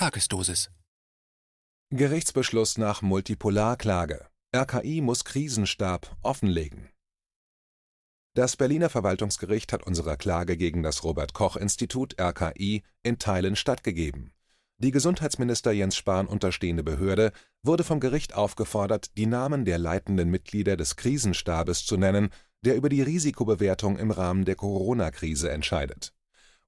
Tagesdosis. Gerichtsbeschluss nach Multipolarklage. RKI muss Krisenstab offenlegen. Das Berliner Verwaltungsgericht hat unserer Klage gegen das Robert Koch Institut RKI in Teilen stattgegeben. Die Gesundheitsminister Jens Spahn unterstehende Behörde wurde vom Gericht aufgefordert, die Namen der leitenden Mitglieder des Krisenstabes zu nennen, der über die Risikobewertung im Rahmen der Corona-Krise entscheidet.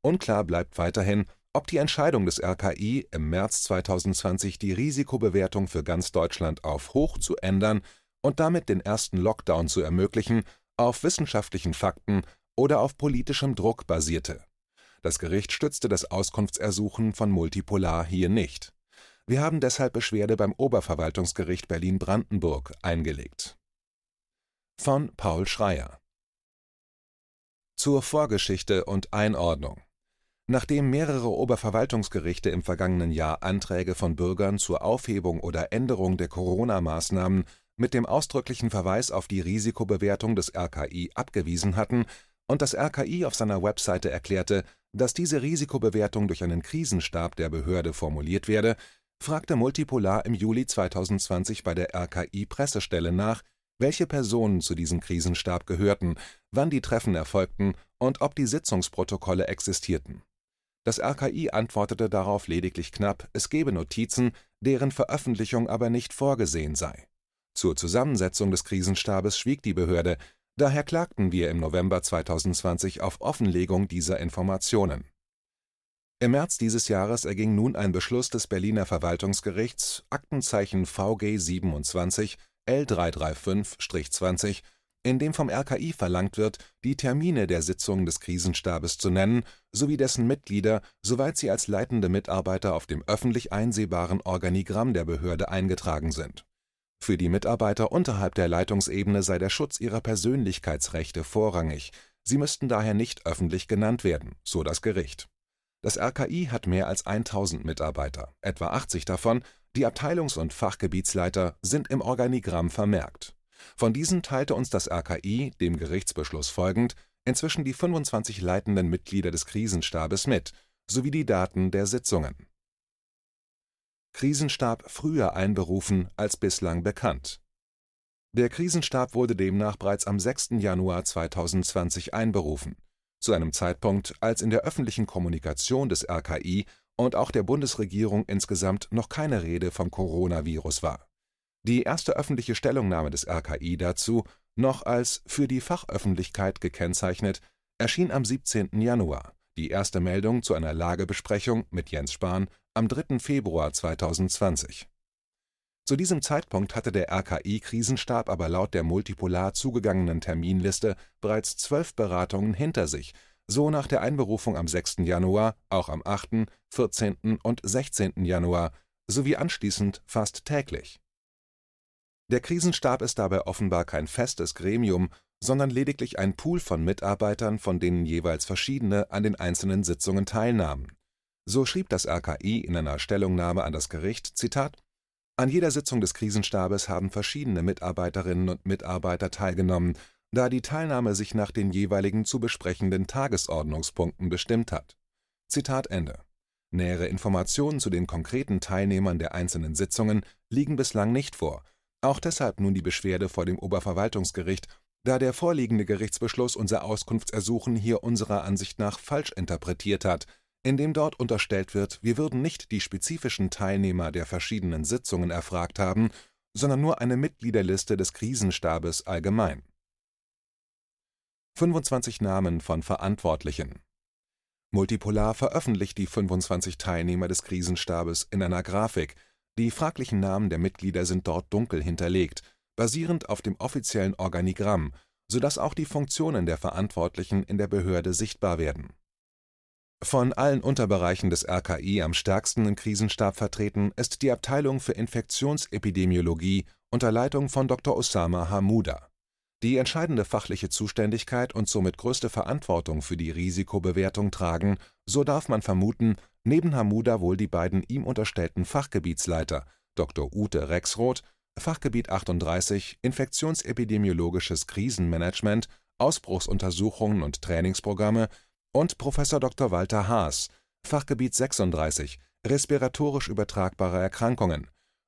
Unklar bleibt weiterhin, ob die Entscheidung des RKI, im März 2020 die Risikobewertung für ganz Deutschland auf hoch zu ändern und damit den ersten Lockdown zu ermöglichen, auf wissenschaftlichen Fakten oder auf politischem Druck basierte. Das Gericht stützte das Auskunftsersuchen von Multipolar hier nicht. Wir haben deshalb Beschwerde beim Oberverwaltungsgericht Berlin-Brandenburg eingelegt. Von Paul Schreier Zur Vorgeschichte und Einordnung Nachdem mehrere Oberverwaltungsgerichte im vergangenen Jahr Anträge von Bürgern zur Aufhebung oder Änderung der Corona-Maßnahmen mit dem ausdrücklichen Verweis auf die Risikobewertung des RKI abgewiesen hatten und das RKI auf seiner Webseite erklärte, dass diese Risikobewertung durch einen Krisenstab der Behörde formuliert werde, fragte Multipolar im Juli 2020 bei der RKI-Pressestelle nach, welche Personen zu diesem Krisenstab gehörten, wann die Treffen erfolgten und ob die Sitzungsprotokolle existierten das RKI antwortete darauf lediglich knapp, es gebe Notizen, deren Veröffentlichung aber nicht vorgesehen sei. Zur Zusammensetzung des Krisenstabes schwieg die Behörde, daher klagten wir im November 2020 auf Offenlegung dieser Informationen. Im März dieses Jahres erging nun ein Beschluss des Berliner Verwaltungsgerichts Aktenzeichen VG 27 L335-20 in dem vom RKI verlangt wird, die Termine der Sitzungen des Krisenstabes zu nennen sowie dessen Mitglieder, soweit sie als leitende Mitarbeiter auf dem öffentlich einsehbaren Organigramm der Behörde eingetragen sind. Für die Mitarbeiter unterhalb der Leitungsebene sei der Schutz ihrer Persönlichkeitsrechte vorrangig, sie müssten daher nicht öffentlich genannt werden, so das Gericht. Das RKI hat mehr als 1000 Mitarbeiter, etwa 80 davon, die Abteilungs- und Fachgebietsleiter, sind im Organigramm vermerkt von diesen teilte uns das RKI, dem Gerichtsbeschluss folgend, inzwischen die 25 leitenden Mitglieder des Krisenstabes mit, sowie die Daten der Sitzungen. Krisenstab früher einberufen als bislang bekannt. Der Krisenstab wurde demnach bereits am 6. Januar 2020 einberufen, zu einem Zeitpunkt, als in der öffentlichen Kommunikation des RKI und auch der Bundesregierung insgesamt noch keine Rede vom Coronavirus war die erste öffentliche Stellungnahme des RKI dazu, noch als für die Fachöffentlichkeit gekennzeichnet, erschien am 17. Januar, die erste Meldung zu einer Lagebesprechung mit Jens Spahn am 3. Februar 2020. Zu diesem Zeitpunkt hatte der RKI-Krisenstab aber laut der multipolar zugegangenen Terminliste bereits zwölf Beratungen hinter sich, so nach der Einberufung am 6. Januar auch am 8., 14. und 16. Januar sowie anschließend fast täglich der Krisenstab ist dabei offenbar kein festes Gremium, sondern lediglich ein Pool von Mitarbeitern, von denen jeweils verschiedene an den einzelnen Sitzungen teilnahmen. So schrieb das RKI in einer Stellungnahme an das Gericht: Zitat, An jeder Sitzung des Krisenstabes haben verschiedene Mitarbeiterinnen und Mitarbeiter teilgenommen, da die Teilnahme sich nach den jeweiligen zu besprechenden Tagesordnungspunkten bestimmt hat. Zitat Ende. Nähere Informationen zu den konkreten Teilnehmern der einzelnen Sitzungen liegen bislang nicht vor auch deshalb nun die Beschwerde vor dem Oberverwaltungsgericht, da der vorliegende Gerichtsbeschluss unser Auskunftsersuchen hier unserer Ansicht nach falsch interpretiert hat, indem dort unterstellt wird, wir würden nicht die spezifischen Teilnehmer der verschiedenen Sitzungen erfragt haben, sondern nur eine Mitgliederliste des Krisenstabes allgemein. 25 Namen von Verantwortlichen Multipolar veröffentlicht die 25 Teilnehmer des Krisenstabes in einer Grafik, die fraglichen Namen der Mitglieder sind dort dunkel hinterlegt, basierend auf dem offiziellen Organigramm, sodass auch die Funktionen der Verantwortlichen in der Behörde sichtbar werden. Von allen Unterbereichen des RKI am stärksten im Krisenstab vertreten ist die Abteilung für Infektionsepidemiologie unter Leitung von Dr. Osama Hamuda. Die entscheidende fachliche Zuständigkeit und somit größte Verantwortung für die Risikobewertung tragen, so darf man vermuten, neben Hamuda wohl die beiden ihm unterstellten Fachgebietsleiter Dr. Ute Rexroth, Fachgebiet 38 Infektionsepidemiologisches Krisenmanagement, Ausbruchsuntersuchungen und Trainingsprogramme und Prof. Dr. Walter Haas, Fachgebiet 36 respiratorisch übertragbarer Erkrankungen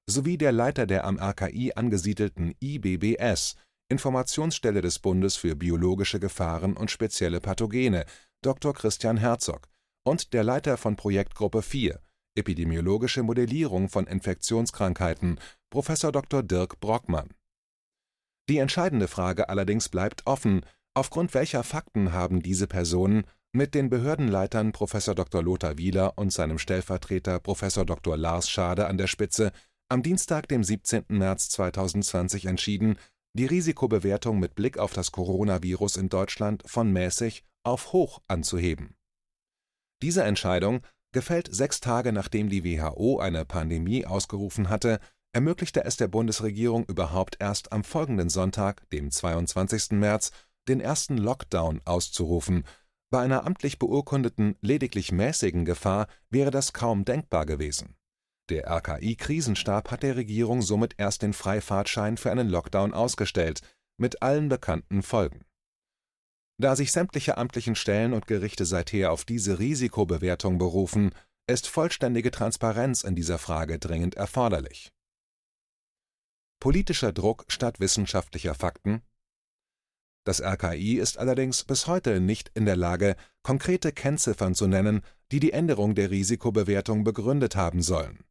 sowie der Leiter der am RKI angesiedelten IBBS Informationsstelle des Bundes für biologische Gefahren und spezielle Pathogene Dr. Christian Herzog und der Leiter von Projektgruppe 4 Epidemiologische Modellierung von Infektionskrankheiten Prof. Dr. Dirk Brockmann. Die entscheidende Frage allerdings bleibt offen, aufgrund welcher Fakten haben diese Personen mit den Behördenleitern Prof. Dr. Lothar Wieler und seinem Stellvertreter Prof. Dr. Lars Schade an der Spitze am Dienstag, dem 17. März 2020 entschieden, die Risikobewertung mit Blick auf das Coronavirus in Deutschland von mäßig auf hoch anzuheben. Diese Entscheidung, gefällt sechs Tage nachdem die WHO eine Pandemie ausgerufen hatte, ermöglichte es der Bundesregierung überhaupt erst am folgenden Sonntag, dem 22. März, den ersten Lockdown auszurufen. Bei einer amtlich beurkundeten, lediglich mäßigen Gefahr wäre das kaum denkbar gewesen der RKI-Krisenstab hat der Regierung somit erst den Freifahrtschein für einen Lockdown ausgestellt, mit allen bekannten Folgen. Da sich sämtliche amtlichen Stellen und Gerichte seither auf diese Risikobewertung berufen, ist vollständige Transparenz in dieser Frage dringend erforderlich. Politischer Druck statt wissenschaftlicher Fakten Das RKI ist allerdings bis heute nicht in der Lage, konkrete Kennziffern zu nennen, die die Änderung der Risikobewertung begründet haben sollen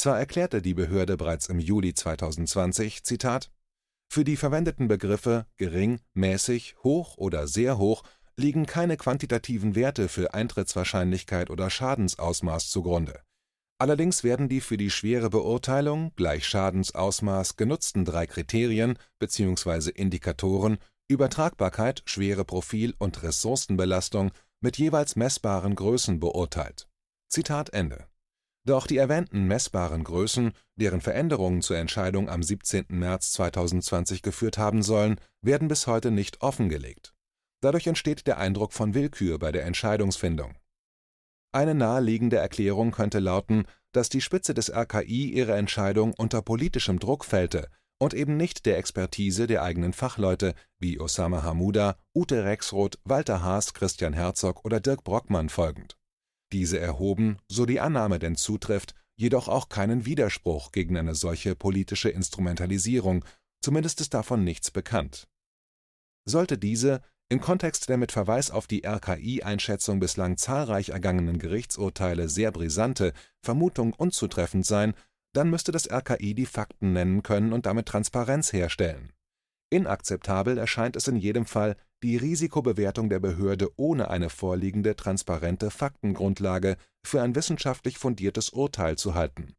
zwar erklärte die Behörde bereits im Juli 2020, Zitat, für die verwendeten Begriffe gering, mäßig, hoch oder sehr hoch liegen keine quantitativen Werte für Eintrittswahrscheinlichkeit oder Schadensausmaß zugrunde. Allerdings werden die für die schwere Beurteilung gleich Schadensausmaß genutzten drei Kriterien bzw. Indikatoren Übertragbarkeit, schwere Profil und Ressourcenbelastung mit jeweils messbaren Größen beurteilt. Zitat Ende doch die erwähnten messbaren Größen, deren Veränderungen zur Entscheidung am 17. März 2020 geführt haben sollen, werden bis heute nicht offengelegt. Dadurch entsteht der Eindruck von Willkür bei der Entscheidungsfindung. Eine naheliegende Erklärung könnte lauten, dass die Spitze des RKI ihre Entscheidung unter politischem Druck fällte und eben nicht der Expertise der eigenen Fachleute wie Osama Hamuda, Ute Rexroth, Walter Haas, Christian Herzog oder Dirk Brockmann folgend diese erhoben, so die Annahme denn zutrifft, jedoch auch keinen Widerspruch gegen eine solche politische Instrumentalisierung, zumindest ist davon nichts bekannt. Sollte diese, im Kontext der mit Verweis auf die RKI-Einschätzung bislang zahlreich ergangenen Gerichtsurteile sehr brisante Vermutung unzutreffend sein, dann müsste das RKI die Fakten nennen können und damit Transparenz herstellen. Inakzeptabel erscheint es in jedem Fall, die Risikobewertung der Behörde ohne eine vorliegende transparente Faktengrundlage für ein wissenschaftlich fundiertes Urteil zu halten,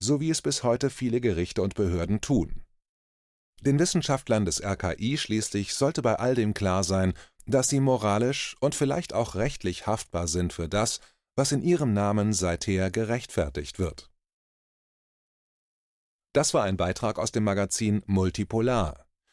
so wie es bis heute viele Gerichte und Behörden tun. Den Wissenschaftlern des RKI schließlich sollte bei all dem klar sein, dass sie moralisch und vielleicht auch rechtlich haftbar sind für das, was in ihrem Namen seither gerechtfertigt wird. Das war ein Beitrag aus dem Magazin Multipolar